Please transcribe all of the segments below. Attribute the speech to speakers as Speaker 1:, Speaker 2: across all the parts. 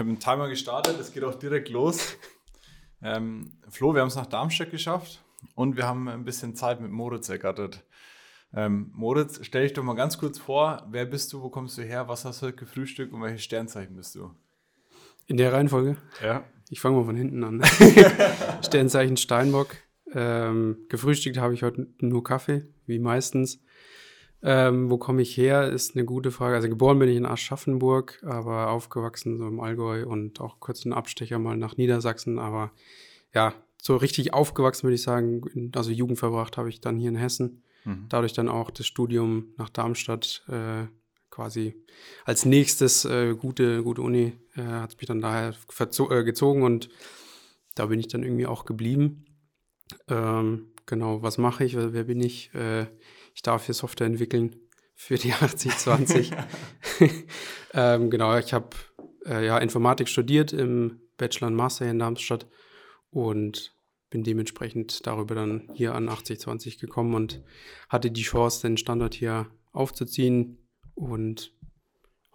Speaker 1: habe einen Timer gestartet, es geht auch direkt los. Ähm, Flo, wir haben es nach Darmstadt geschafft und wir haben ein bisschen Zeit mit Moritz ergattert. Ähm, Moritz, stell dich doch mal ganz kurz vor, wer bist du, wo kommst du her, was hast du heute gefrühstückt und welche Sternzeichen bist du?
Speaker 2: In der Reihenfolge?
Speaker 1: Ja.
Speaker 2: Ich fange mal von hinten an. Sternzeichen Steinbock. Ähm, gefrühstückt habe ich heute nur Kaffee, wie meistens. Ähm, wo komme ich her, ist eine gute Frage. Also geboren bin ich in Aschaffenburg, aber aufgewachsen so im Allgäu und auch kurz einen Abstecher mal nach Niedersachsen. Aber ja, so richtig aufgewachsen würde ich sagen, also Jugend verbracht habe ich dann hier in Hessen. Mhm. Dadurch dann auch das Studium nach Darmstadt äh, quasi als nächstes äh, gute, gute Uni äh, hat mich dann daher äh, gezogen und da bin ich dann irgendwie auch geblieben. Ähm, genau, was mache ich? Wer bin ich? Ich darf hier Software entwickeln für die 8020. ähm, genau, ich habe äh, ja Informatik studiert im Bachelor und Master hier in Darmstadt und bin dementsprechend darüber dann hier an 8020 gekommen und hatte die Chance, den Standort hier aufzuziehen und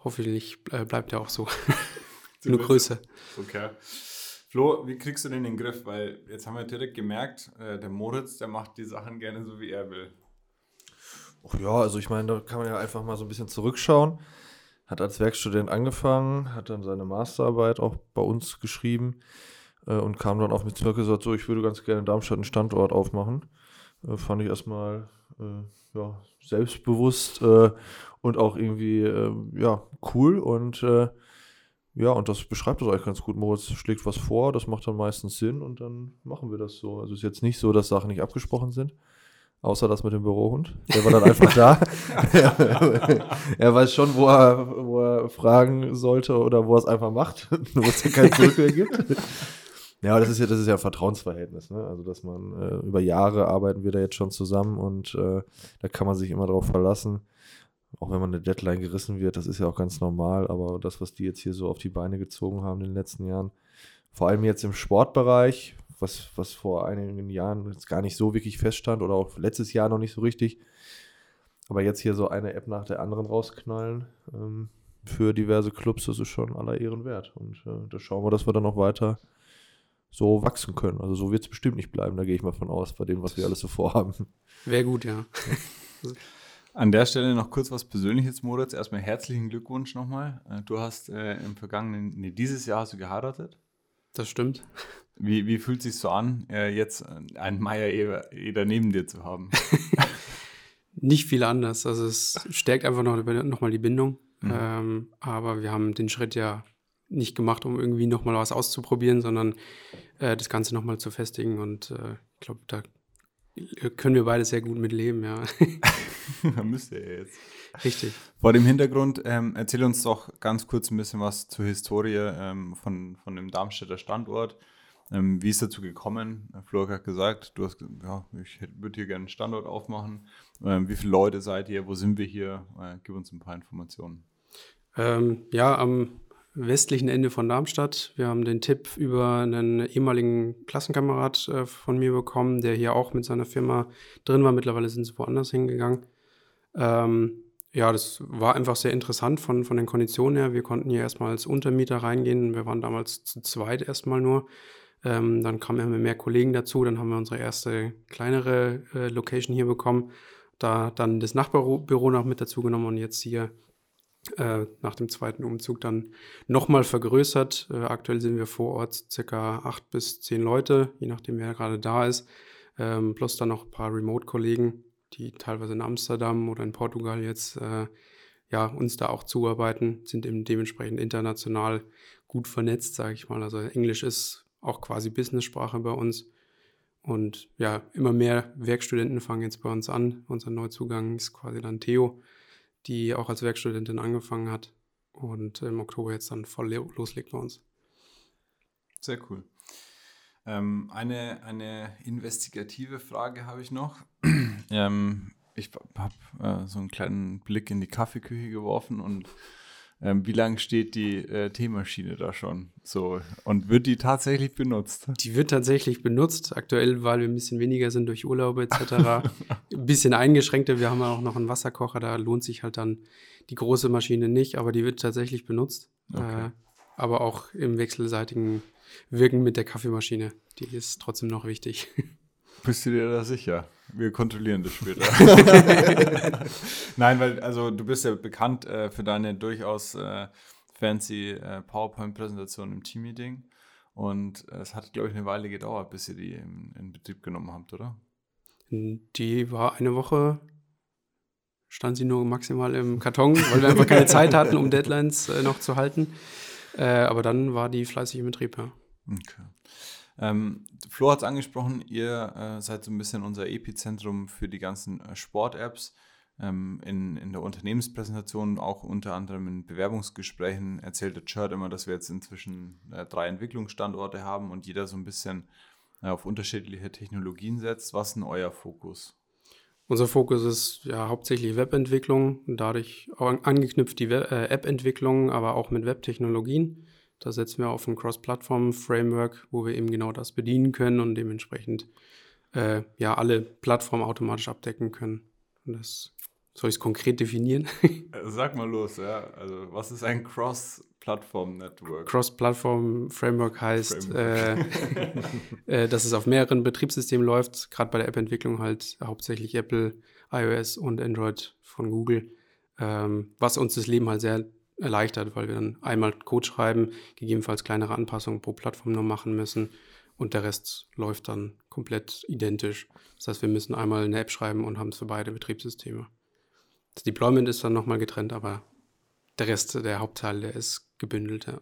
Speaker 2: hoffentlich äh, bleibt er auch so. Nur größer.
Speaker 1: Okay. Flo, wie kriegst du den in den Griff? Weil jetzt haben wir direkt gemerkt, äh, der Moritz, der macht die Sachen gerne so, wie er will.
Speaker 3: Ach ja, also ich meine, da kann man ja einfach mal so ein bisschen zurückschauen. Hat als Werkstudent angefangen, hat dann seine Masterarbeit auch bei uns geschrieben äh, und kam dann auf mich zurück und gesagt, so, ich würde ganz gerne in Darmstadt einen Standort aufmachen. Äh, fand ich erstmal äh, ja, selbstbewusst äh, und auch irgendwie äh, ja, cool und äh, ja, und das beschreibt das eigentlich ganz gut. Moritz schlägt was vor, das macht dann meistens Sinn und dann machen wir das so. Also es ist jetzt nicht so, dass Sachen nicht abgesprochen sind. Außer das mit dem Bürohund. Der war dann einfach da. er weiß schon, wo er, wo er fragen sollte oder wo er es einfach macht, wo es ja keinen Zurück mehr gibt. Ja, das ist ja, das ist ja ein Vertrauensverhältnis, ne? Also, dass man äh, über Jahre arbeiten wir da jetzt schon zusammen und äh, da kann man sich immer darauf verlassen. Auch wenn man eine Deadline gerissen wird, das ist ja auch ganz normal, aber das, was die jetzt hier so auf die Beine gezogen haben in den letzten Jahren, vor allem jetzt im Sportbereich, was, was vor einigen Jahren jetzt gar nicht so wirklich feststand oder auch letztes Jahr noch nicht so richtig. Aber jetzt hier so eine App nach der anderen rausknallen ähm, für diverse Clubs, das ist schon aller Ehren wert. Und äh, da schauen wir, dass wir dann noch weiter so wachsen können. Also so wird es bestimmt nicht bleiben, da gehe ich mal von aus, bei dem, was wir alles so vorhaben.
Speaker 2: Wäre gut, ja.
Speaker 1: An der Stelle noch kurz was Persönliches, Moritz. Erstmal herzlichen Glückwunsch nochmal. Äh, du hast äh, im vergangenen, nee, dieses Jahr hast du geheiratet.
Speaker 2: Das stimmt.
Speaker 1: Wie, wie fühlt es sich so an, äh, jetzt einen Meier-Eder neben dir zu haben?
Speaker 2: Nicht viel anders. Also es stärkt einfach noch, noch mal die Bindung. Mhm. Ähm, aber wir haben den Schritt ja nicht gemacht, um irgendwie noch mal was auszuprobieren, sondern äh, das Ganze noch mal zu festigen. Und äh, ich glaube, da können wir beide sehr gut mit leben, ja.
Speaker 1: Müsst ihr ja jetzt.
Speaker 2: Richtig.
Speaker 1: Vor dem Hintergrund, ähm, erzähl uns doch ganz kurz ein bisschen was zur Historie ähm, von, von dem Darmstädter Standort. Ähm, wie ist dazu gekommen? Flor hat gesagt, du hast, ja, ich würde hier gerne einen Standort aufmachen. Ähm, wie viele Leute seid ihr? Wo sind wir hier? Äh, gib uns ein paar Informationen.
Speaker 2: Ähm, ja, am westlichen Ende von Darmstadt. Wir haben den Tipp über einen ehemaligen Klassenkamerad äh, von mir bekommen, der hier auch mit seiner Firma drin war. Mittlerweile sind sie woanders hingegangen. Ähm, ja, das war einfach sehr interessant von, von den Konditionen her. Wir konnten hier erstmal als Untermieter reingehen. Wir waren damals zu zweit erstmal nur. Ähm, dann kamen immer mehr Kollegen dazu. Dann haben wir unsere erste kleinere äh, Location hier bekommen. Da dann das Nachbarbüro noch mit dazu genommen und jetzt hier äh, nach dem zweiten Umzug dann nochmal vergrößert. Äh, aktuell sind wir vor Ort circa acht bis zehn Leute, je nachdem wer gerade da ist. Ähm, plus dann noch ein paar Remote-Kollegen die teilweise in Amsterdam oder in Portugal jetzt äh, ja, uns da auch zuarbeiten, sind eben dementsprechend international gut vernetzt, sage ich mal. Also Englisch ist auch quasi Business-Sprache bei uns. Und ja, immer mehr Werkstudenten fangen jetzt bei uns an. Unser Neuzugang ist quasi dann Theo, die auch als Werkstudentin angefangen hat und im Oktober jetzt dann voll loslegt bei uns.
Speaker 1: Sehr cool. Ähm, eine, eine investigative Frage habe ich noch. ähm, ich habe äh, so einen kleinen Blick in die Kaffeeküche geworfen und ähm, wie lange steht die äh, Teemaschine da schon? So und wird die tatsächlich benutzt?
Speaker 2: Die wird tatsächlich benutzt. Aktuell, weil wir ein bisschen weniger sind durch Urlaube etc. ein bisschen eingeschränkter. Wir haben auch noch einen Wasserkocher. Da lohnt sich halt dann die große Maschine nicht, aber die wird tatsächlich benutzt. Okay. Äh, aber auch im wechselseitigen Wirken mit der Kaffeemaschine. Die ist trotzdem noch wichtig.
Speaker 1: Bist du dir da sicher? Wir kontrollieren das später. Nein, weil also du bist ja bekannt äh, für deine durchaus äh, fancy äh, PowerPoint-Präsentation im Teammeeting. Und äh, es hat, glaube ich, eine Weile gedauert, bis ihr die in, in Betrieb genommen habt, oder?
Speaker 2: Die war eine Woche, stand sie nur maximal im Karton, weil wir einfach keine Zeit hatten, um Deadlines äh, noch zu halten. Äh, aber dann war die fleißig im Betrieb, ja.
Speaker 1: Okay. Ähm, Flo hat es angesprochen, ihr äh, seid so ein bisschen unser Epizentrum für die ganzen äh, Sport-Apps. Ähm, in, in der Unternehmenspräsentation, auch unter anderem in Bewerbungsgesprächen, erzählt der Chert immer, dass wir jetzt inzwischen äh, drei Entwicklungsstandorte haben und jeder so ein bisschen äh, auf unterschiedliche Technologien setzt. Was ist denn euer Fokus?
Speaker 2: Unser Fokus ist ja hauptsächlich Webentwicklung, dadurch angeknüpft die äh, App-Entwicklung, aber auch mit Webtechnologien. Da setzen wir auf ein Cross-Plattform-Framework, wo wir eben genau das bedienen können und dementsprechend äh, ja alle Plattformen automatisch abdecken können. Und das soll ich es konkret definieren?
Speaker 1: Äh, sag mal los, ja. Also, was ist ein Cross-Plattform-Network?
Speaker 2: Cross-Plattform-Framework heißt, Framework. Äh, äh, dass es auf mehreren Betriebssystemen läuft, gerade bei der App-Entwicklung halt hauptsächlich Apple, iOS und Android von Google, ähm, was uns das Leben halt sehr erleichtert, weil wir dann einmal Code schreiben, gegebenenfalls kleinere Anpassungen pro Plattform noch machen müssen und der Rest läuft dann komplett identisch. Das heißt, wir müssen einmal eine App schreiben und haben es für beide Betriebssysteme. Das Deployment ist dann nochmal getrennt, aber der Rest, der Hauptteil, der ist gebündelt, ja.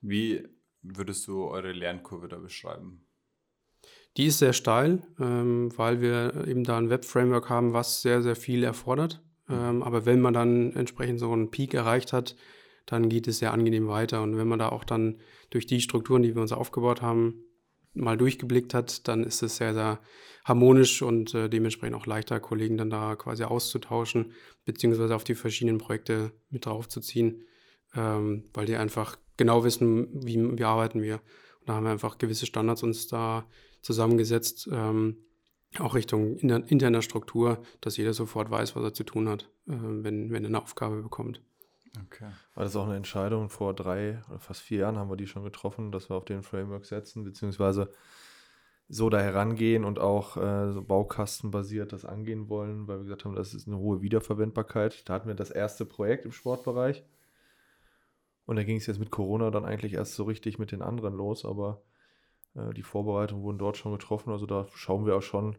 Speaker 1: Wie würdest du eure Lernkurve da beschreiben?
Speaker 2: Die ist sehr steil, ähm, weil wir eben da ein Web-Framework haben, was sehr, sehr viel erfordert. Ähm, aber wenn man dann entsprechend so einen Peak erreicht hat, dann geht es sehr angenehm weiter. Und wenn man da auch dann durch die Strukturen, die wir uns aufgebaut haben, mal durchgeblickt hat, dann ist es sehr, sehr harmonisch und äh, dementsprechend auch leichter, Kollegen dann da quasi auszutauschen, beziehungsweise auf die verschiedenen Projekte mit draufzuziehen, ähm, weil die einfach genau wissen, wie, wie arbeiten wir. Und da haben wir einfach gewisse Standards uns da zusammengesetzt, ähm, auch Richtung interner Struktur, dass jeder sofort weiß, was er zu tun hat, äh, wenn, wenn er eine Aufgabe bekommt.
Speaker 3: Okay. War das auch eine Entscheidung? Vor drei oder fast vier Jahren haben wir die schon getroffen, dass wir auf den Framework setzen, beziehungsweise so da herangehen und auch äh, so baukastenbasiert das angehen wollen, weil wir gesagt haben, das ist eine hohe Wiederverwendbarkeit. Da hatten wir das erste Projekt im Sportbereich. Und da ging es jetzt mit Corona dann eigentlich erst so richtig mit den anderen los, aber äh, die Vorbereitungen wurden dort schon getroffen. Also da schauen wir auch schon,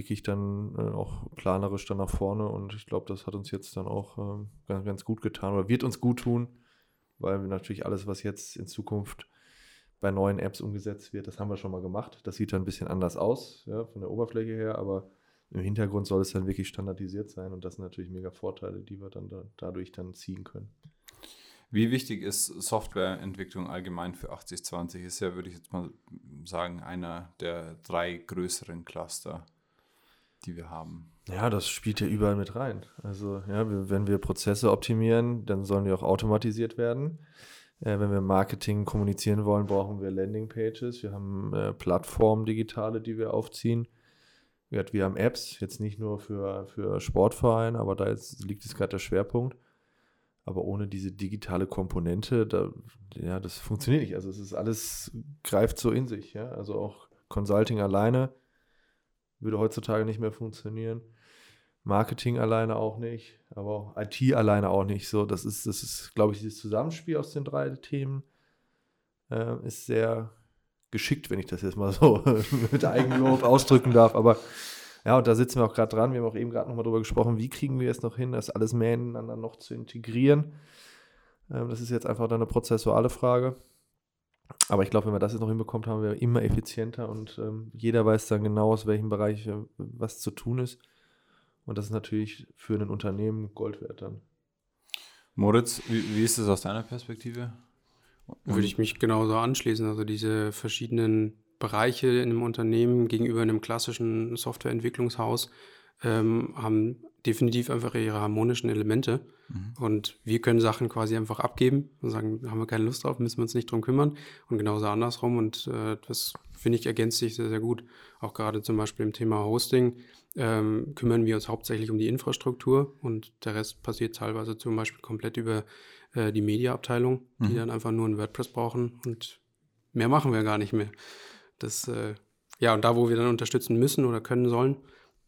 Speaker 3: wirklich dann äh, auch planerisch dann nach vorne und ich glaube, das hat uns jetzt dann auch ähm, ganz, ganz gut getan oder wird uns gut tun, weil wir natürlich alles, was jetzt in Zukunft bei neuen Apps umgesetzt wird, das haben wir schon mal gemacht. Das sieht dann ein bisschen anders aus, ja, von der Oberfläche her, aber im Hintergrund soll es dann wirklich standardisiert sein und das sind natürlich mega Vorteile, die wir dann da, dadurch dann ziehen können.
Speaker 1: Wie wichtig ist Softwareentwicklung allgemein für 8020? Ist ja, würde ich jetzt mal sagen, einer der drei größeren Cluster die wir haben.
Speaker 3: Ja, das spielt ja überall mit rein. Also, ja, wenn wir Prozesse optimieren, dann sollen die auch automatisiert werden. Äh, wenn wir Marketing kommunizieren wollen, brauchen wir Landingpages. Wir haben äh, Plattformen digitale, die wir aufziehen. Wir haben Apps, jetzt nicht nur für, für Sportvereine, aber da ist, liegt jetzt gerade der Schwerpunkt. Aber ohne diese digitale Komponente, da, ja, das funktioniert nicht. Also es ist alles, greift so in sich. Ja? Also auch Consulting alleine würde heutzutage nicht mehr funktionieren. Marketing alleine auch nicht, aber auch IT alleine auch nicht. So, das ist, das ist, glaube ich, dieses Zusammenspiel aus den drei Themen äh, ist sehr geschickt, wenn ich das jetzt mal so mit Eigenlob ausdrücken darf. Aber ja, und da sitzen wir auch gerade dran. Wir haben auch eben gerade nochmal drüber gesprochen, wie kriegen wir es noch hin, das alles mehr ineinander noch zu integrieren. Ähm, das ist jetzt einfach eine prozessuale Frage. Aber ich glaube, wenn man das jetzt noch hinbekommt, haben wir immer effizienter und ähm, jeder weiß dann genau, aus welchem Bereich äh, was zu tun ist. Und das ist natürlich für ein Unternehmen Gold wert dann.
Speaker 1: Moritz, wie, wie ist es aus deiner Perspektive?
Speaker 2: Würde ich mich genauso anschließen. Also diese verschiedenen Bereiche in einem Unternehmen gegenüber einem klassischen Softwareentwicklungshaus ähm, haben definitiv einfach ihre harmonischen Elemente. Mhm. Und wir können Sachen quasi einfach abgeben und sagen, haben wir keine Lust drauf, müssen wir uns nicht drum kümmern. Und genauso andersrum. Und äh, das finde ich ergänzt sich sehr, sehr gut. Auch gerade zum Beispiel im Thema Hosting ähm, kümmern wir uns hauptsächlich um die Infrastruktur und der Rest passiert teilweise zum Beispiel komplett über äh, die Mediaabteilung, die mhm. dann einfach nur ein WordPress brauchen und mehr machen wir gar nicht mehr. Das, äh, ja, und da, wo wir dann unterstützen müssen oder können sollen,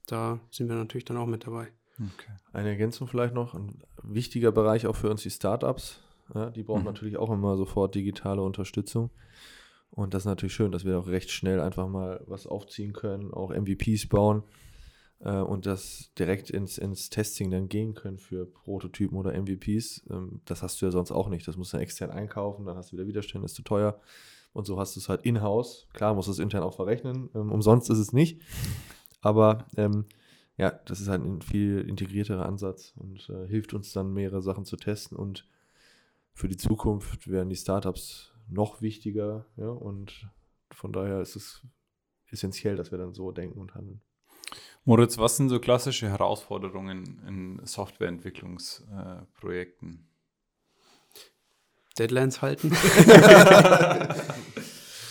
Speaker 2: da sind wir natürlich dann auch mit dabei.
Speaker 3: Okay. Eine Ergänzung vielleicht noch, ein wichtiger Bereich auch für uns die Startups. Ja, die brauchen mhm. natürlich auch immer sofort digitale Unterstützung. Und das ist natürlich schön, dass wir auch recht schnell einfach mal was aufziehen können, auch MVPs bauen äh, und das direkt ins, ins Testing dann gehen können für Prototypen oder MVPs. Ähm, das hast du ja sonst auch nicht. Das musst du extern einkaufen, dann hast du wieder Widerstände, ist zu teuer. Und so hast du es halt in-house. Klar, musst du es intern auch verrechnen. Ähm, umsonst ist es nicht. Aber ähm, ja, das ist halt ein viel integrierterer Ansatz und äh, hilft uns dann, mehrere Sachen zu testen. Und für die Zukunft werden die Startups noch wichtiger. Ja, und von daher ist es essentiell, dass wir dann so denken und handeln.
Speaker 1: Moritz, was sind so klassische Herausforderungen in Softwareentwicklungsprojekten?
Speaker 2: Deadlines halten.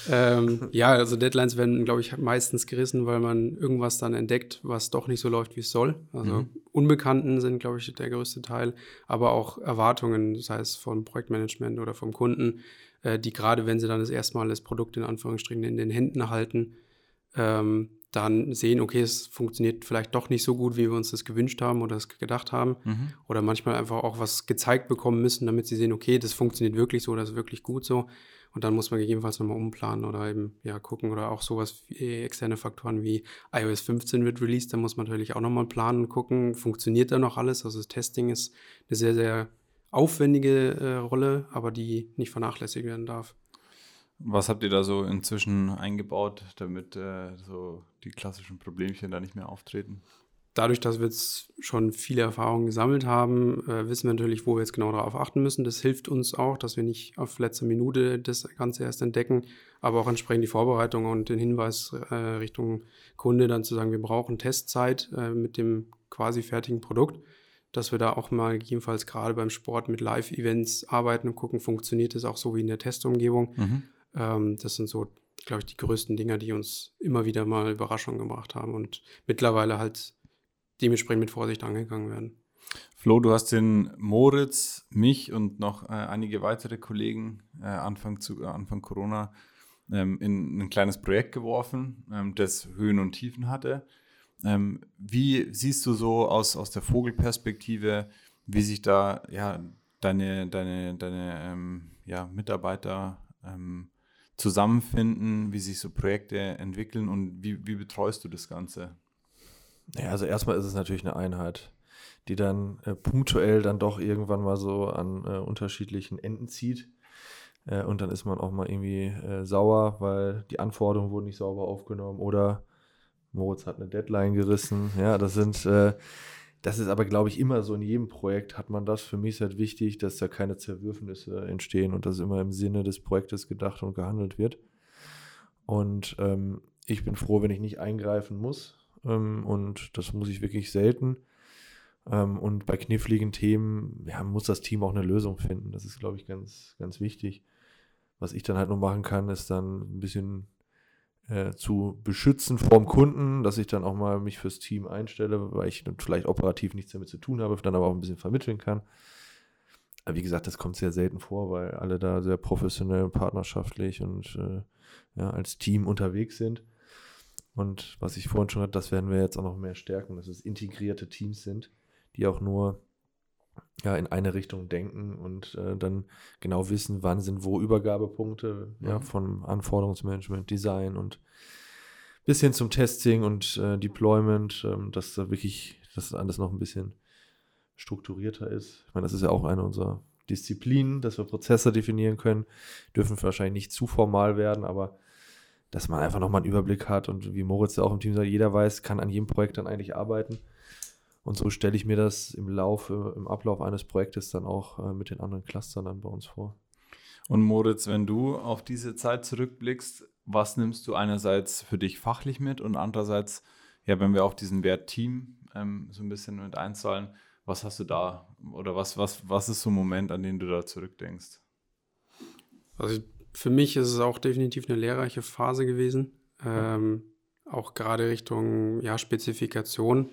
Speaker 2: ähm, ja, also Deadlines werden, glaube ich, meistens gerissen, weil man irgendwas dann entdeckt, was doch nicht so läuft, wie es soll. Also mhm. Unbekannten sind, glaube ich, der größte Teil, aber auch Erwartungen, sei es vom Projektmanagement oder vom Kunden, äh, die gerade, wenn sie dann das erste Mal das Produkt in Anführungsstrichen in den Händen halten, ähm, dann sehen, okay, es funktioniert vielleicht doch nicht so gut, wie wir uns das gewünscht haben oder es gedacht haben. Mhm. Oder manchmal einfach auch was gezeigt bekommen müssen, damit sie sehen, okay, das funktioniert wirklich so, das ist wirklich gut so. Und dann muss man gegebenenfalls nochmal umplanen oder eben ja gucken oder auch sowas wie externe Faktoren wie iOS 15 wird released, da muss man natürlich auch nochmal planen und gucken, funktioniert da noch alles. Also das Testing ist eine sehr, sehr aufwendige äh, Rolle, aber die nicht vernachlässigt werden darf.
Speaker 1: Was habt ihr da so inzwischen eingebaut, damit äh, so die klassischen Problemchen da nicht mehr auftreten?
Speaker 2: Dadurch, dass wir jetzt schon viele Erfahrungen gesammelt haben, äh, wissen wir natürlich, wo wir jetzt genau darauf achten müssen. Das hilft uns auch, dass wir nicht auf letzte Minute das Ganze erst entdecken, aber auch entsprechend die Vorbereitung und den Hinweis äh, Richtung Kunde dann zu sagen, wir brauchen Testzeit äh, mit dem quasi fertigen Produkt, dass wir da auch mal gegebenenfalls gerade beim Sport mit Live-Events arbeiten und gucken, funktioniert das auch so wie in der Testumgebung. Mhm. Ähm, das sind so, glaube ich, die größten Dinger, die uns immer wieder mal Überraschungen gebracht haben und mittlerweile halt dementsprechend mit Vorsicht angegangen werden.
Speaker 1: Flo, du hast den Moritz, mich und noch äh, einige weitere Kollegen äh, Anfang, zu, äh, Anfang Corona ähm, in ein kleines Projekt geworfen, ähm, das Höhen und Tiefen hatte. Ähm, wie siehst du so aus, aus der Vogelperspektive, wie sich da ja, deine, deine, deine ähm, ja, Mitarbeiter ähm, zusammenfinden, wie sich so Projekte entwickeln und wie, wie betreust du das Ganze?
Speaker 3: Ja, also erstmal ist es natürlich eine Einheit, die dann äh, punktuell dann doch irgendwann mal so an äh, unterschiedlichen Enden zieht. Äh, und dann ist man auch mal irgendwie äh, sauer, weil die Anforderungen wurden nicht sauber aufgenommen oder Moritz hat eine Deadline gerissen. Ja, das sind äh, das ist aber, glaube ich, immer so in jedem Projekt hat man das. Für mich ist halt wichtig, dass da keine Zerwürfnisse entstehen und dass immer im Sinne des Projektes gedacht und gehandelt wird. Und ähm, ich bin froh, wenn ich nicht eingreifen muss. Ähm, und das muss ich wirklich selten. Ähm, und bei kniffligen Themen ja, muss das Team auch eine Lösung finden. Das ist, glaube ich, ganz, ganz wichtig. Was ich dann halt noch machen kann, ist dann ein bisschen äh, zu beschützen vorm Kunden, dass ich dann auch mal mich fürs Team einstelle, weil ich dann vielleicht operativ nichts damit zu tun habe, dann aber auch ein bisschen vermitteln kann. Aber wie gesagt, das kommt sehr selten vor, weil alle da sehr professionell, partnerschaftlich und äh, ja, als Team unterwegs sind. Und was ich vorhin schon hatte, das werden wir jetzt auch noch mehr stärken, dass es integrierte Teams sind, die auch nur ja, in eine Richtung denken und äh, dann genau wissen, wann sind wo Übergabepunkte, mhm. ja, von Anforderungsmanagement, Design und bis hin zum Testing und äh, Deployment, ähm, dass da wirklich, dass das alles noch ein bisschen strukturierter ist. Ich meine, das ist ja auch eine unserer Disziplinen, dass wir Prozesse definieren können, dürfen wahrscheinlich nicht zu formal werden, aber dass man einfach nochmal einen Überblick hat und wie Moritz ja auch im Team sagt, jeder weiß, kann an jedem Projekt dann eigentlich arbeiten und so stelle ich mir das im Laufe, im Ablauf eines Projektes dann auch äh, mit den anderen Clustern dann bei uns vor.
Speaker 1: Und Moritz, wenn du auf diese Zeit zurückblickst, was nimmst du einerseits für dich fachlich mit und andererseits, ja, wenn wir auf diesen Wert Team ähm, so ein bisschen mit einzahlen. Was hast du da oder was, was, was ist so ein Moment, an den du da zurückdenkst?
Speaker 2: Also für mich ist es auch definitiv eine lehrreiche Phase gewesen. Ähm, auch gerade Richtung ja, Spezifikation,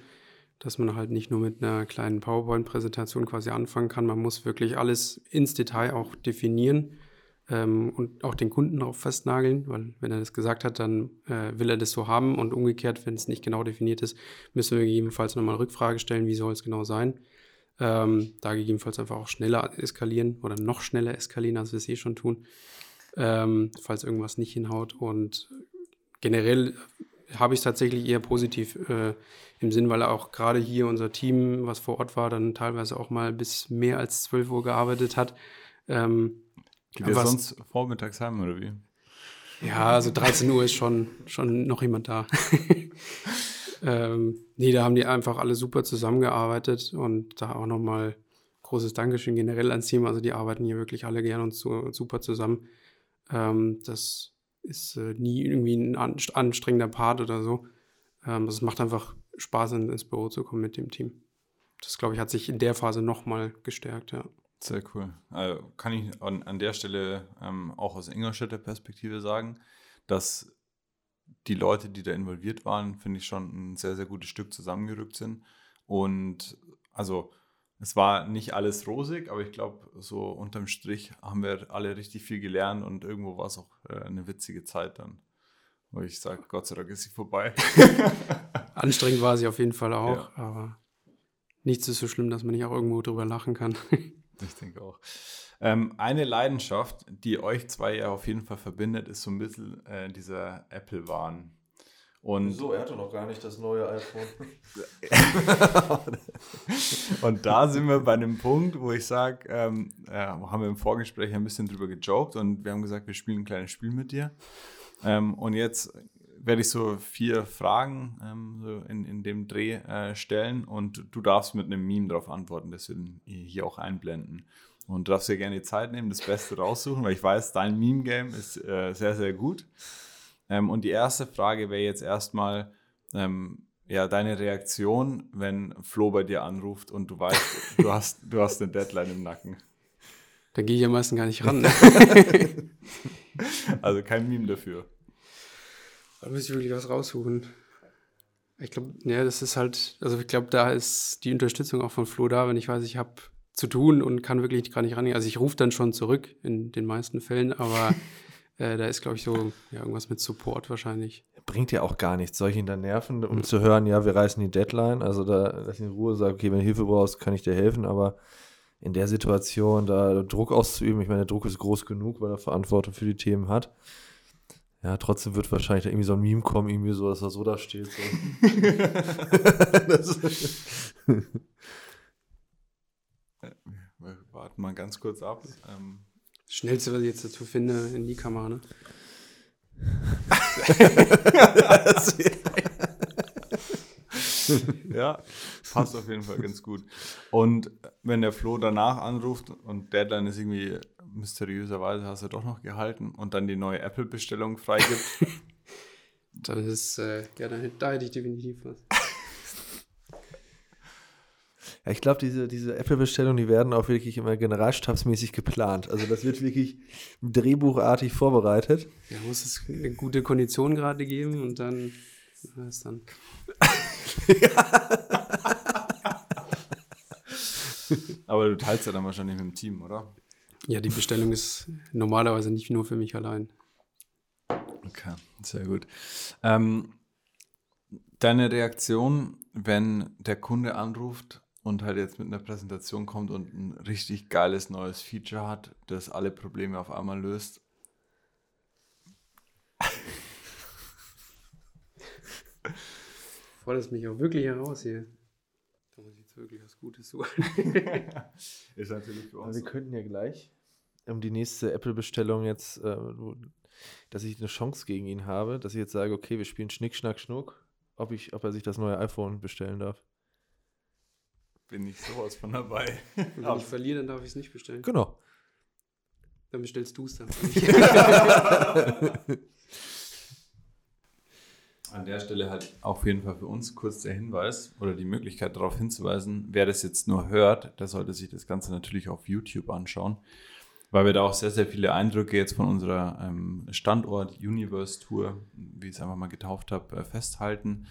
Speaker 2: dass man halt nicht nur mit einer kleinen PowerPoint-Präsentation quasi anfangen kann. Man muss wirklich alles ins Detail auch definieren ähm, und auch den Kunden darauf festnageln, weil wenn er das gesagt hat, dann äh, will er das so haben und umgekehrt, wenn es nicht genau definiert ist, müssen wir gegebenenfalls nochmal Rückfrage stellen, wie soll es genau sein. Ähm, da gegebenenfalls einfach auch schneller eskalieren oder noch schneller eskalieren, als wir es eh schon tun, ähm, falls irgendwas nicht hinhaut. Und generell habe ich es tatsächlich eher positiv äh, im Sinn, weil auch gerade hier unser Team, was vor Ort war, dann teilweise auch mal bis mehr als 12 Uhr gearbeitet hat. Ähm,
Speaker 1: Geht ihr sonst vormittags heim oder wie?
Speaker 2: Ja, also 13 Uhr ist schon, schon noch jemand da. ähm, nee, da haben die einfach alle super zusammengearbeitet und da auch nochmal großes Dankeschön generell ans Team. Also die arbeiten hier wirklich alle gern und so, super zusammen. Ähm, das ist äh, nie irgendwie ein anstrengender Part oder so. Ähm, es macht einfach Spaß, ins Büro zu kommen mit dem Team. Das, glaube ich, hat sich in der Phase nochmal gestärkt, ja.
Speaker 1: Sehr cool. Also kann ich an, an der Stelle ähm, auch aus Ingolstädter Perspektive sagen, dass die Leute, die da involviert waren, finde ich schon ein sehr, sehr gutes Stück zusammengerückt sind. Und also es war nicht alles rosig, aber ich glaube, so unterm Strich haben wir alle richtig viel gelernt und irgendwo war es auch äh, eine witzige Zeit dann. Wo ich sage, Gott sei Dank ist sie vorbei.
Speaker 2: Anstrengend war sie auf jeden Fall auch, ja. aber nichts ist so schlimm, dass man nicht auch irgendwo drüber lachen kann.
Speaker 1: Ich denke auch. Ähm, eine Leidenschaft, die euch zwei ja auf jeden Fall verbindet, ist so ein bisschen äh, dieser Apple-Wahn.
Speaker 3: Und so, er hatte noch gar nicht das neue iPhone.
Speaker 1: und da sind wir bei einem Punkt, wo ich sage, ähm, äh, haben wir im Vorgespräch ein bisschen drüber gejoked und wir haben gesagt, wir spielen ein kleines Spiel mit dir. Ähm, und jetzt werde ich so vier Fragen ähm, so in, in dem Dreh äh, stellen und du darfst mit einem Meme darauf antworten, das wir hier auch einblenden. Und darfst dir gerne die Zeit nehmen, das Beste raussuchen, weil ich weiß, dein Meme-Game ist äh, sehr, sehr gut. Ähm, und die erste Frage wäre jetzt erstmal, ähm, ja, deine Reaktion, wenn Flo bei dir anruft und du weißt, du hast, du hast eine Deadline im Nacken.
Speaker 2: Da gehe ich am meisten gar nicht ran.
Speaker 1: also kein Meme dafür.
Speaker 2: Da muss ich wirklich was raussuchen. Ich glaube, ja, das ist halt, also ich glaube, da ist die Unterstützung auch von Flo da, wenn ich weiß, ich habe zu tun und kann wirklich gar nicht rangehen. Also ich rufe dann schon zurück in den meisten Fällen, aber äh, da ist, glaube ich, so ja, irgendwas mit Support wahrscheinlich.
Speaker 3: Bringt ja auch gar nichts. Soll ich ihn dann nerven, um mhm. zu hören, ja, wir reißen die Deadline? Also da lass ich in Ruhe sagen, okay, wenn du Hilfe brauchst, kann ich dir helfen, aber in der Situation da Druck auszuüben, ich meine, der Druck ist groß genug, weil er Verantwortung für die Themen hat. Ja, trotzdem wird wahrscheinlich irgendwie so ein Meme kommen, irgendwie so, dass er so da steht. So.
Speaker 1: Wir warten mal ganz kurz ab. Ähm.
Speaker 2: Schnellste, was ich jetzt dazu finde, in die Kamera, ne?
Speaker 1: ja, passt auf jeden Fall ganz gut. Und wenn der Flo danach anruft und Deadline ist irgendwie mysteriöserweise hast du doch noch gehalten und dann die neue Apple-Bestellung freigibt.
Speaker 2: dann ist, äh, ja, dann, da hätte ich definitiv was.
Speaker 3: Ich glaube, diese, diese Apple-Bestellungen, die werden auch wirklich immer generalstabsmäßig geplant. Also das wird wirklich drehbuchartig vorbereitet.
Speaker 2: Ja, muss es eine gute Kondition gerade geben und dann ist dann.
Speaker 1: Aber du teilst ja dann wahrscheinlich mit dem Team, oder?
Speaker 2: Ja, die Bestellung ist normalerweise nicht nur für mich allein.
Speaker 1: Okay, sehr gut. Ähm, deine Reaktion, wenn der Kunde anruft und halt jetzt mit einer Präsentation kommt und ein richtig geiles neues Feature hat, das alle Probleme auf einmal löst?
Speaker 2: Forderst mich auch wirklich heraus hier. Da muss ich jetzt wirklich was Gutes suchen.
Speaker 3: ist natürlich für uns. wir könnten ja gleich um die nächste Apple-Bestellung jetzt, äh, dass ich eine Chance gegen ihn habe, dass ich jetzt sage, okay, wir spielen Schnick, Schnack, Schnuck, ob, ich, ob er sich das neue iPhone bestellen darf.
Speaker 1: Bin ich sowas von dabei.
Speaker 2: Und wenn ich verliere, dann darf ich es nicht bestellen.
Speaker 3: Genau.
Speaker 2: Dann bestellst du es dann.
Speaker 1: an der Stelle halt auf jeden Fall für uns kurz der Hinweis oder die Möglichkeit darauf hinzuweisen, wer das jetzt nur hört, der sollte sich das Ganze natürlich auf YouTube anschauen, weil wir da auch sehr, sehr viele Eindrücke jetzt von unserer ähm, Standort-Universe-Tour, wie ich es einfach mal getauft habe, äh, festhalten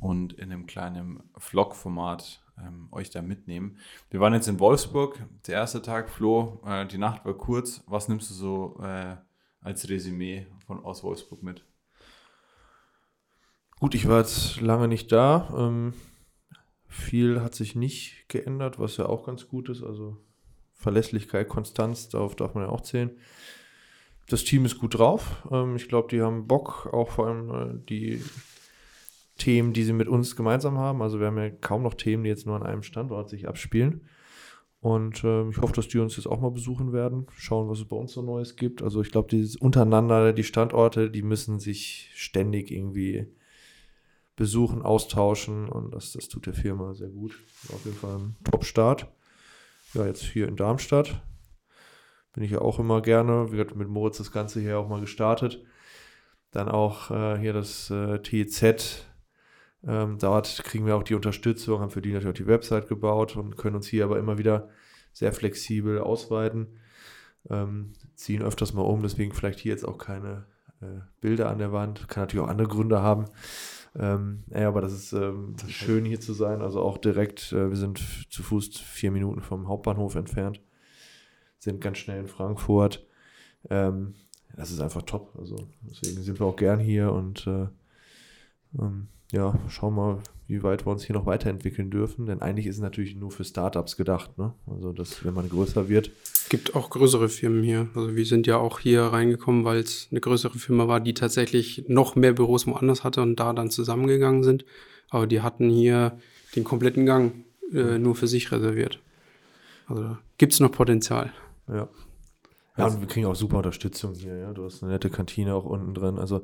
Speaker 1: und in einem kleinen Vlog-Format ähm, euch da mitnehmen. Wir waren jetzt in Wolfsburg, der erste Tag, Flo, äh, die Nacht war kurz. Was nimmst du so äh, als Resümee von, aus Wolfsburg mit?
Speaker 3: Gut, ich war jetzt lange nicht da. Ähm, viel hat sich nicht geändert, was ja auch ganz gut ist. Also Verlässlichkeit, Konstanz, darauf darf man ja auch zählen. Das Team ist gut drauf. Ähm, ich glaube, die haben Bock, auch vor allem äh, die Themen, die sie mit uns gemeinsam haben. Also wir haben ja kaum noch Themen, die jetzt nur an einem Standort sich abspielen. Und äh, ich hoffe, dass die uns jetzt auch mal besuchen werden, schauen, was es bei uns so Neues gibt. Also ich glaube, dieses untereinander, die Standorte, die müssen sich ständig irgendwie besuchen, austauschen und das, das tut der Firma sehr gut. Auf jeden Fall ein Top-Start. Ja, jetzt hier in Darmstadt bin ich ja auch immer gerne. Wir hatten mit Moritz das Ganze hier auch mal gestartet. Dann auch äh, hier das äh, TZ ähm, dort kriegen wir auch die Unterstützung, haben für die natürlich auch die Website gebaut und können uns hier aber immer wieder sehr flexibel ausweiten. Ähm, ziehen öfters mal um, deswegen vielleicht hier jetzt auch keine äh, Bilder an der Wand. Kann natürlich auch andere Gründe haben. Ähm, ja, aber das ist ähm, schön hier zu sein. Also auch direkt, äh, wir sind zu Fuß vier Minuten vom Hauptbahnhof entfernt, sind ganz schnell in Frankfurt. Ähm, das ist einfach top. Also deswegen sind wir auch gern hier und äh, ähm, ja, schauen wir mal, wie weit wir uns hier noch weiterentwickeln dürfen. Denn eigentlich ist es natürlich nur für Startups gedacht. Ne? Also, dass, wenn man größer wird.
Speaker 2: Es gibt auch größere Firmen hier. Also, wir sind ja auch hier reingekommen, weil es eine größere Firma war, die tatsächlich noch mehr Büros woanders hatte und da dann zusammengegangen sind. Aber die hatten hier den kompletten Gang äh, nur für sich reserviert. Also, gibt es noch Potenzial.
Speaker 3: Ja. Ja, und wir kriegen auch super Unterstützung hier. Ja? Du hast eine nette Kantine auch unten drin. Also,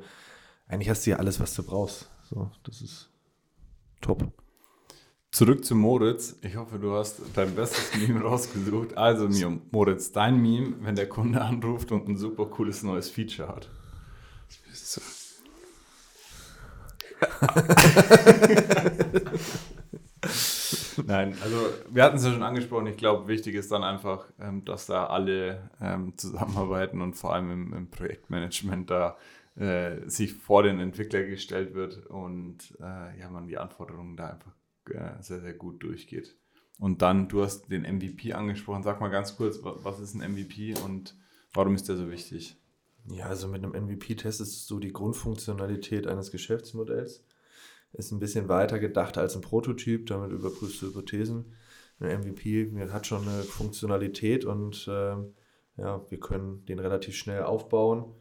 Speaker 3: eigentlich hast du ja alles, was du brauchst. So, das ist top.
Speaker 1: Zurück zu Moritz. Ich hoffe, du hast dein bestes Meme rausgesucht. Also, Moritz, dein Meme, wenn der Kunde anruft und ein super cooles neues Feature hat. Nein, also wir hatten es ja schon angesprochen. Ich glaube, wichtig ist dann einfach, ähm, dass da alle ähm, zusammenarbeiten und vor allem im, im Projektmanagement da äh, sich vor den Entwickler gestellt wird und äh, ja, man die Anforderungen da einfach äh, sehr, sehr gut durchgeht. Und dann, du hast den MVP angesprochen. Sag mal ganz kurz, was ist ein MVP und warum ist der so wichtig?
Speaker 3: Ja, also mit einem MVP testest du die Grundfunktionalität eines Geschäftsmodells. Ist ein bisschen weiter gedacht als ein Prototyp, damit überprüfst du Hypothesen. Ein MVP hat schon eine Funktionalität und äh, ja, wir können den relativ schnell aufbauen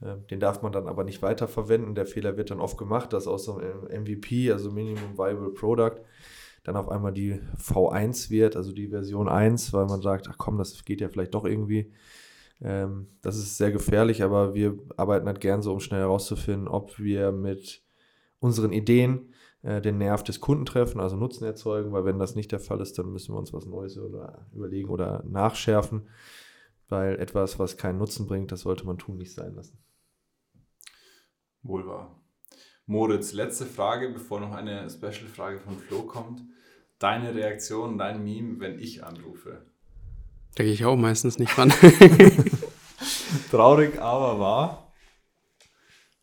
Speaker 3: den darf man dann aber nicht weiterverwenden. Der Fehler wird dann oft gemacht, dass aus so einem MVP, also Minimum Viable Product, dann auf einmal die V1 wird, also die Version 1, weil man sagt, ach komm, das geht ja vielleicht doch irgendwie. Ähm, das ist sehr gefährlich, aber wir arbeiten halt gern so, um schnell herauszufinden, ob wir mit unseren Ideen äh, den Nerv des Kunden treffen, also Nutzen erzeugen, weil wenn das nicht der Fall ist, dann müssen wir uns was Neues überlegen oder nachschärfen, weil etwas, was keinen Nutzen bringt, das sollte man tun, nicht sein lassen.
Speaker 1: Wohl wahr. Moritz, letzte Frage, bevor noch eine Special-Frage von Flo kommt. Deine Reaktion, dein Meme, wenn ich anrufe?
Speaker 2: Da gehe ich auch meistens nicht ran.
Speaker 1: Traurig, aber wahr.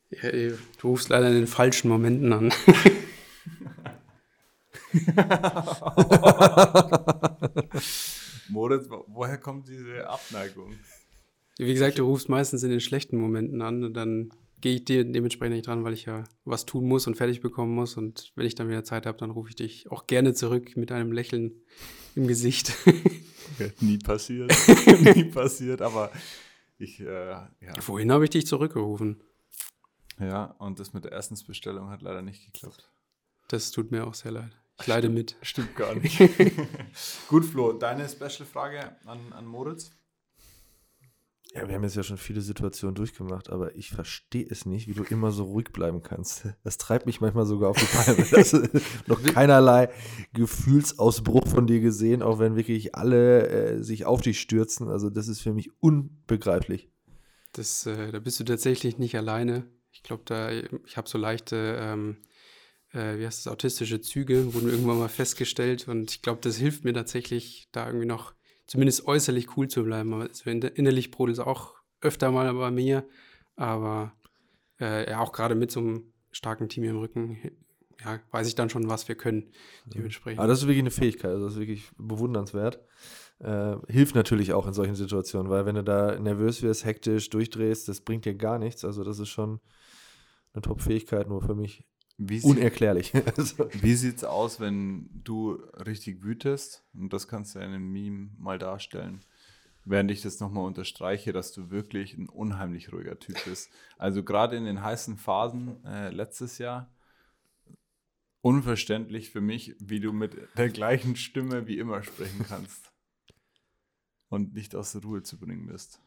Speaker 2: Ja, du rufst leider in den falschen Momenten an.
Speaker 1: Moritz, woher kommt diese Abneigung?
Speaker 2: Wie gesagt, du rufst meistens in den schlechten Momenten an und dann gehe ich dir dementsprechend nicht dran, weil ich ja was tun muss und fertig bekommen muss. Und wenn ich dann wieder Zeit habe, dann rufe ich dich auch gerne zurück mit einem Lächeln im Gesicht.
Speaker 1: Okay, nie passiert. nie passiert, aber ich, äh, ja.
Speaker 2: Vorhin habe ich dich zurückgerufen.
Speaker 1: Ja, und das mit der Essensbestellung hat leider nicht geklappt.
Speaker 2: Das tut mir auch sehr leid. Ich leide mit.
Speaker 1: Stimmt gar nicht. Gut, Flo, deine Special-Frage an, an Moritz?
Speaker 3: Ja, wir haben jetzt ja schon viele Situationen durchgemacht, aber ich verstehe es nicht, wie du immer so ruhig bleiben kannst. Das treibt mich manchmal sogar auf die Palme. Das ist noch keinerlei Gefühlsausbruch von dir gesehen, auch wenn wirklich alle äh, sich auf dich stürzen. Also das ist für mich unbegreiflich.
Speaker 2: Das, äh, da bist du tatsächlich nicht alleine. Ich glaube, da, ich habe so leichte, ähm, äh, wie heißt das, autistische Züge, wurden irgendwann mal festgestellt. Und ich glaube, das hilft mir tatsächlich, da irgendwie noch zumindest äußerlich cool zu bleiben. Aber so innerlich brodelt es auch öfter mal bei mir. Aber äh, ja, auch gerade mit so einem starken Team im Rücken, ja, weiß ich dann schon, was wir können. Dementsprechend.
Speaker 3: Aber das ist wirklich eine Fähigkeit, also das ist wirklich bewundernswert. Äh, hilft natürlich auch in solchen Situationen, weil wenn du da nervös wirst, hektisch durchdrehst, das bringt dir gar nichts. Also das ist schon eine Top-Fähigkeit, nur für mich wie unerklärlich.
Speaker 1: also. Wie sieht es aus, wenn du richtig wütest? Und das kannst du in einem Meme mal darstellen. Während ich das nochmal unterstreiche, dass du wirklich ein unheimlich ruhiger Typ bist. Also gerade in den heißen Phasen äh, letztes Jahr, unverständlich für mich, wie du mit der gleichen Stimme wie immer sprechen kannst und nicht aus der Ruhe zu bringen bist.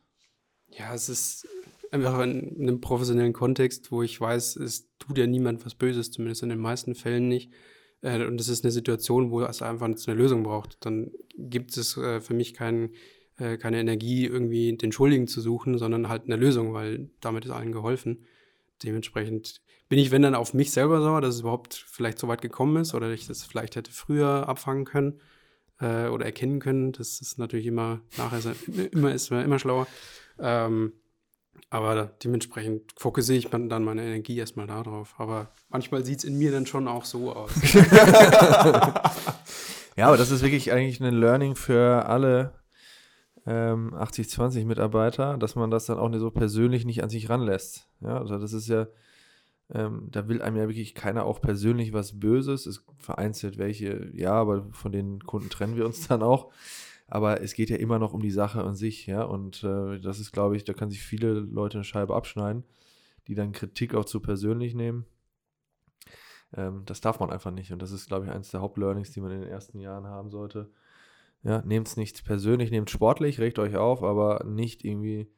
Speaker 2: Ja, es ist einfach in einem professionellen Kontext, wo ich weiß, es tut ja niemand was Böses, zumindest in den meisten Fällen nicht. Äh, und es ist eine Situation, wo es einfach eine Lösung braucht. Dann gibt es äh, für mich kein, äh, keine Energie, irgendwie den Schuldigen zu suchen, sondern halt eine Lösung, weil damit ist allen geholfen. Dementsprechend bin ich, wenn dann, auf mich selber sauer, dass es überhaupt vielleicht so weit gekommen ist oder ich das vielleicht hätte früher abfangen können äh, oder erkennen können. Das ist natürlich immer, nachher immer ist immer schlauer. Ähm, aber dementsprechend fokussiere ich dann meine Energie erstmal darauf. Aber manchmal sieht es in mir dann schon auch so aus.
Speaker 3: ja, aber das ist wirklich eigentlich ein Learning für alle ähm, 80-20-Mitarbeiter, dass man das dann auch so persönlich nicht an sich ranlässt. Ja, also das ist ja, ähm, da will einem ja wirklich keiner auch persönlich was Böses. Es vereinzelt welche, ja, aber von den Kunden trennen wir uns dann auch. Aber es geht ja immer noch um die Sache an sich, ja. Und äh, das ist, glaube ich, da kann sich viele Leute eine Scheibe abschneiden, die dann Kritik auch zu persönlich nehmen. Ähm, das darf man einfach nicht. Und das ist, glaube ich, eines der Hauptlearnings, die man in den ersten Jahren haben sollte. Ja, nehmt es nicht persönlich, nehmt sportlich, regt euch auf, aber nicht irgendwie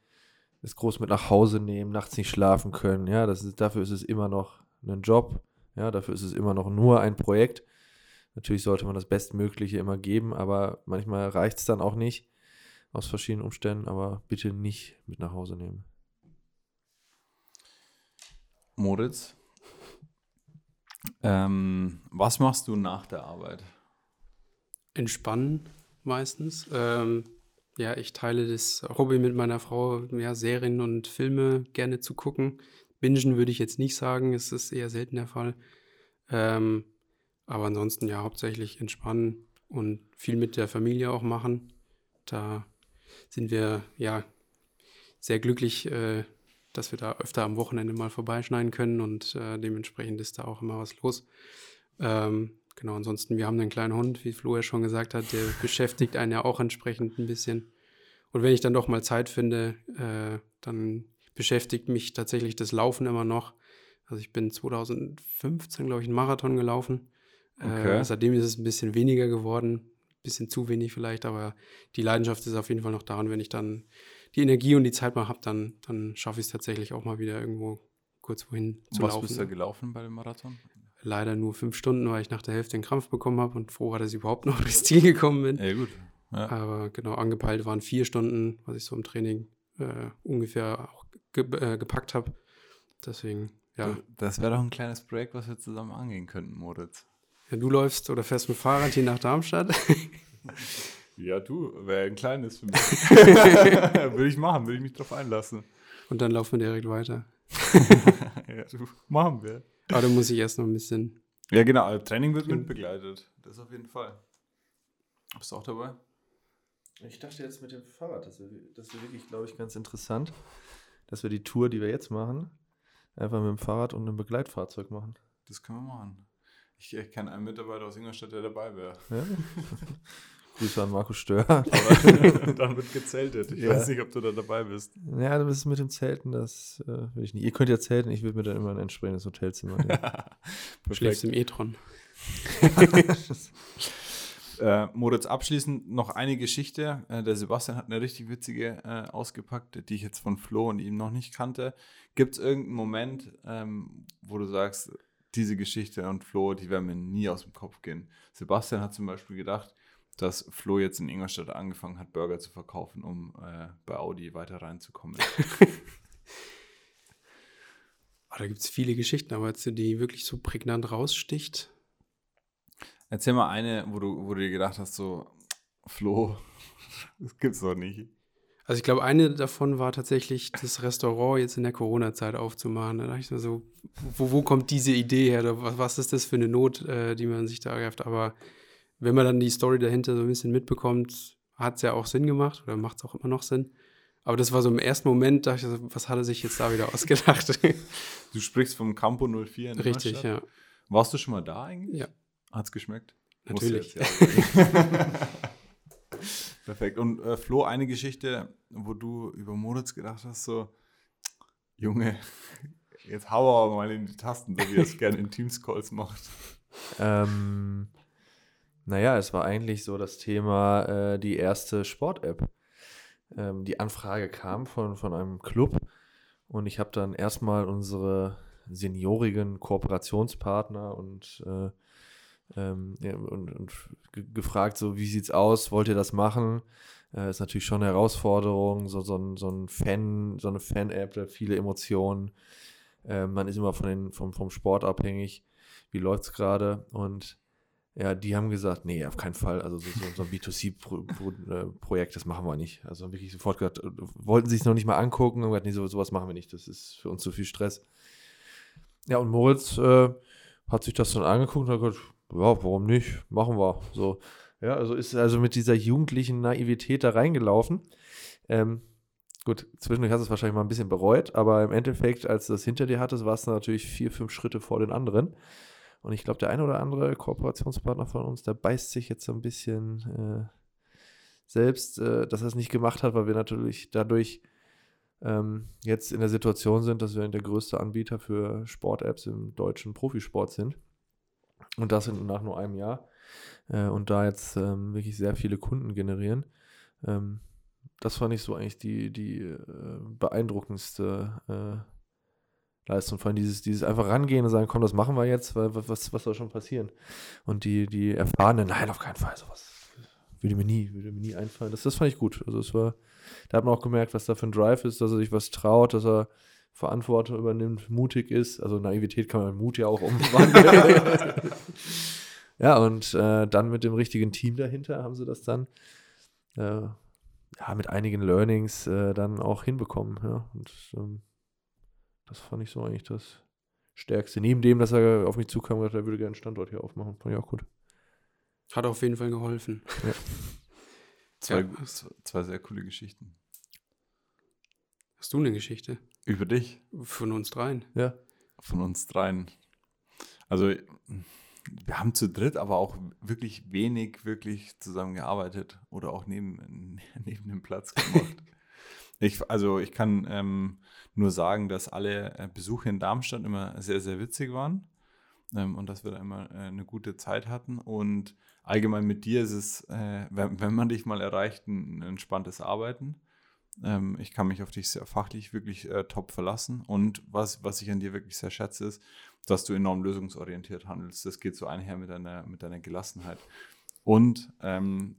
Speaker 3: es groß mit nach Hause nehmen, nachts nicht schlafen können. Ja, das ist, dafür ist es immer noch ein Job. Ja, dafür ist es immer noch nur ein Projekt. Natürlich sollte man das Bestmögliche immer geben, aber manchmal reicht es dann auch nicht aus verschiedenen Umständen, aber bitte nicht mit nach Hause nehmen.
Speaker 1: Moritz, ähm, was machst du nach der Arbeit?
Speaker 2: Entspannen meistens. Ähm, ja, ich teile das Hobby mit meiner Frau, ja, Serien und Filme gerne zu gucken. Bingen würde ich jetzt nicht sagen, es ist eher selten der Fall. Ähm, aber ansonsten ja hauptsächlich entspannen und viel mit der Familie auch machen. Da sind wir ja sehr glücklich, äh, dass wir da öfter am Wochenende mal vorbeischneiden können und äh, dementsprechend ist da auch immer was los. Ähm, genau, ansonsten, wir haben einen kleinen Hund, wie Flo ja schon gesagt hat, der beschäftigt einen ja auch entsprechend ein bisschen. Und wenn ich dann doch mal Zeit finde, äh, dann beschäftigt mich tatsächlich das Laufen immer noch. Also ich bin 2015, glaube ich, einen Marathon gelaufen. Äh, okay. Äh, seitdem ist es ein bisschen weniger geworden, ein bisschen zu wenig vielleicht, aber die Leidenschaft ist auf jeden Fall noch da. Und wenn ich dann die Energie und die Zeit mal habe, dann, dann schaffe ich es tatsächlich auch mal wieder irgendwo kurz wohin
Speaker 1: zu Was laufen. Was bist du gelaufen bei dem Marathon?
Speaker 2: Leider nur fünf Stunden, weil ich nach der Hälfte den Krampf bekommen habe und froh war, dass ich überhaupt noch durchs Ziel gekommen bin.
Speaker 1: Ja, gut.
Speaker 2: Ja. Aber genau, angepeilt waren vier Stunden, was ich so im Training äh, ungefähr auch ge äh, gepackt habe. Deswegen, ja.
Speaker 1: Das wäre doch ein kleines Projekt, was wir zusammen angehen könnten, Moritz.
Speaker 2: Ja, du läufst oder fährst mit Fahrrad hier nach Darmstadt.
Speaker 1: ja, du, wäre ein kleines für mich. würde ich machen, würde ich mich drauf einlassen.
Speaker 2: Und dann laufen wir direkt weiter.
Speaker 1: ja, du, machen wir.
Speaker 2: Aber dann muss ich erst noch ein bisschen.
Speaker 1: Ja, genau, Training wird mitbegleitet. Das auf jeden Fall. Bist du auch dabei?
Speaker 3: Ich dachte jetzt mit dem Fahrrad, das wäre das wär wirklich, glaube ich, ganz interessant, dass wir die Tour, die wir jetzt machen, einfach mit dem Fahrrad und einem Begleitfahrzeug machen.
Speaker 1: Das können wir machen. Ich, ich kenne einen Mitarbeiter aus Ingolstadt, der dabei wäre. Ja?
Speaker 3: Grüße an Markus Stör.
Speaker 1: dann wird gezeltet. Ich ja. weiß nicht, ob du da dabei bist.
Speaker 3: Ja, das ist mit dem Zelten, das äh, will ich nicht. Ihr könnt ja zelten, ich würde mir dann immer ein entsprechendes Hotelzimmer nehmen.
Speaker 2: du schläfst im E-Tron.
Speaker 1: äh, Moritz, abschließend noch eine Geschichte. Äh, der Sebastian hat eine richtig witzige äh, ausgepackt, die ich jetzt von Flo und ihm noch nicht kannte. Gibt es irgendeinen Moment, ähm, wo du sagst, diese Geschichte und Flo, die werden mir nie aus dem Kopf gehen. Sebastian hat zum Beispiel gedacht, dass Flo jetzt in Ingolstadt angefangen hat, Burger zu verkaufen, um äh, bei Audi weiter reinzukommen.
Speaker 2: da gibt es viele Geschichten, aber jetzt, die wirklich so prägnant raussticht.
Speaker 1: Erzähl mal eine, wo du, wo du dir gedacht hast, so, Flo, das gibt's doch nicht.
Speaker 2: Also ich glaube, eine davon war tatsächlich, das Restaurant jetzt in der Corona-Zeit aufzumachen. Da dachte ich mir so, wo, wo kommt diese Idee her? Was, ist das für eine Not, äh, die man sich da greift? Aber wenn man dann die Story dahinter so ein bisschen mitbekommt, hat es ja auch Sinn gemacht oder macht es auch immer noch Sinn. Aber das war so im ersten Moment, dachte ich, was hat er sich jetzt da wieder ausgedacht?
Speaker 1: Du sprichst vom Campo 04 in
Speaker 2: Richtig,
Speaker 1: Ingolstadt.
Speaker 2: ja.
Speaker 1: Warst du schon mal da eigentlich?
Speaker 2: Ja.
Speaker 1: Hat's geschmeckt?
Speaker 2: Natürlich.
Speaker 1: Ja. Perfekt. Und äh, Flo, eine Geschichte, wo du über Moritz gedacht hast, so, Junge, jetzt hau aber mal in die Tasten, so wie er es gerne in Teams-Calls macht.
Speaker 3: Ähm, naja, es war eigentlich so das Thema äh, die erste Sport-App. Ähm, die Anfrage kam von, von einem Club und ich habe dann erstmal unsere seniorigen Kooperationspartner und, äh, ähm, und, und ge- gefragt, so wie sieht's aus, wollt ihr das machen? Äh, ist natürlich schon eine Herausforderung, so, so, so ein Fan, so eine Fan-App, da viele Emotionen. Äh, man ist immer von den, vom, vom Sport abhängig. Wie läuft's gerade? Und ja, die haben gesagt, nee, auf keinen Fall. Also so, so, ein B2C-Projekt, das machen wir nicht. Also wirklich sofort gesagt, äh, wollten sich noch nicht mal angucken und gesagt, nee, so, sowas machen wir nicht. Das ist für uns zu viel Stress. Ja, und Moritz äh, hat sich das dann angeguckt und hat gesagt, ja, warum nicht? Machen wir. So, ja, also ist also mit dieser jugendlichen Naivität da reingelaufen. Ähm, gut, zwischendurch hast du es wahrscheinlich mal ein bisschen bereut, aber im Endeffekt, als du das hinter dir hattest, warst du natürlich vier, fünf Schritte vor den anderen. Und ich glaube, der eine oder andere Kooperationspartner von uns, der beißt sich jetzt so ein bisschen äh, selbst, äh, dass er es nicht gemacht hat, weil wir natürlich dadurch ähm, jetzt in der Situation sind, dass wir der größte Anbieter für Sport-Apps im deutschen Profisport sind. Und das nach nur einem Jahr. Äh, und da jetzt ähm, wirklich sehr viele Kunden generieren. Ähm, das fand ich so eigentlich die, die äh, beeindruckendste äh, Leistung. Vor allem dieses, dieses einfach rangehen und sagen, komm, das machen wir jetzt, weil was, was soll schon passieren? Und die, die Erfahrenen, nein, auf keinen Fall, sowas würde mir nie, würde mir nie einfallen. Das, das fand ich gut. Also es war, da hat man auch gemerkt, was da für ein Drive ist, dass er sich was traut, dass er Verantwortung übernimmt, mutig ist. Also Naivität kann man in Mut ja auch umwandeln. ja, und äh, dann mit dem richtigen Team dahinter haben sie das dann äh, ja, mit einigen Learnings äh, dann auch hinbekommen. Ja. Und ähm, das fand ich so eigentlich das Stärkste. Neben dem, dass er auf mich zukam und gesagt, er würde gerne einen Standort hier aufmachen. Fand ich auch gut.
Speaker 2: Hat auf jeden Fall geholfen.
Speaker 1: Zwei,
Speaker 2: Ja.
Speaker 1: zwei sehr coole Geschichten.
Speaker 2: Hast du eine Geschichte
Speaker 1: Über dich,
Speaker 2: von uns dreien?
Speaker 3: Ja.
Speaker 1: von uns dreien. Also, wir haben zu dritt aber auch wirklich wenig wirklich zusammengearbeitet oder auch neben, neben dem Platz gemacht. ich, also, ich kann ähm, nur sagen, dass alle äh, Besuche in Darmstadt immer sehr, sehr witzig waren ähm, und dass wir da immer äh, eine gute Zeit hatten. Und allgemein mit dir ist es, äh, wenn, wenn man dich mal erreicht, ein, ein entspanntes Arbeiten. Ähm, ich kann mich auf dich sehr fachlich wirklich äh, top verlassen. Und was, was ich an dir wirklich sehr schätze, ist, dass du enorm lösungsorientiert handelst. Das geht so einher mit deiner, mit deiner Gelassenheit. Und ähm,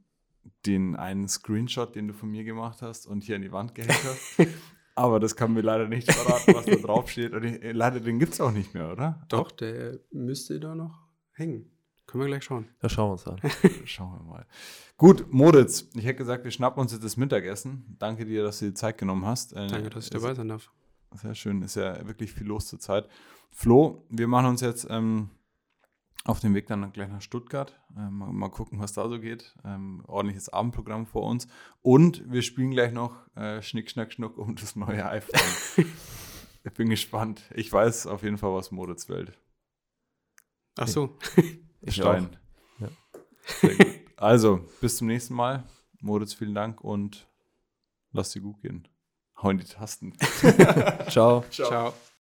Speaker 1: den einen Screenshot, den du von mir gemacht hast und hier an die Wand gehängt hast. Aber das kann mir leider nicht verraten, was da drauf steht. Und ich, leider, den gibt es auch nicht mehr, oder?
Speaker 2: Doch, der müsste da noch hängen. Können wir gleich schauen.
Speaker 3: Das schauen wir uns an.
Speaker 1: Schauen wir mal. Gut, Moritz, ich hätte gesagt, wir schnappen uns jetzt das Mittagessen. Danke dir, dass du dir Zeit genommen hast. Äh,
Speaker 2: Danke, dass ich dabei sein darf.
Speaker 1: Sehr schön, ist ja wirklich viel los zur Zeit. Flo, wir machen uns jetzt ähm, auf den Weg dann gleich nach Stuttgart. Ähm, mal, mal gucken, was da so geht. Ähm, ordentliches Abendprogramm vor uns. Und wir spielen gleich noch äh, Schnick, Schnack, Schnuck um das neue iPhone. ich bin gespannt. Ich weiß auf jeden Fall, was Moritz wählt.
Speaker 2: Ach so.
Speaker 3: Ich
Speaker 1: Stein.
Speaker 3: Ja.
Speaker 1: Also, bis zum nächsten Mal. Moritz, vielen Dank und lass dir gut gehen. Hau in die Tasten.
Speaker 3: Ciao.
Speaker 2: Ciao.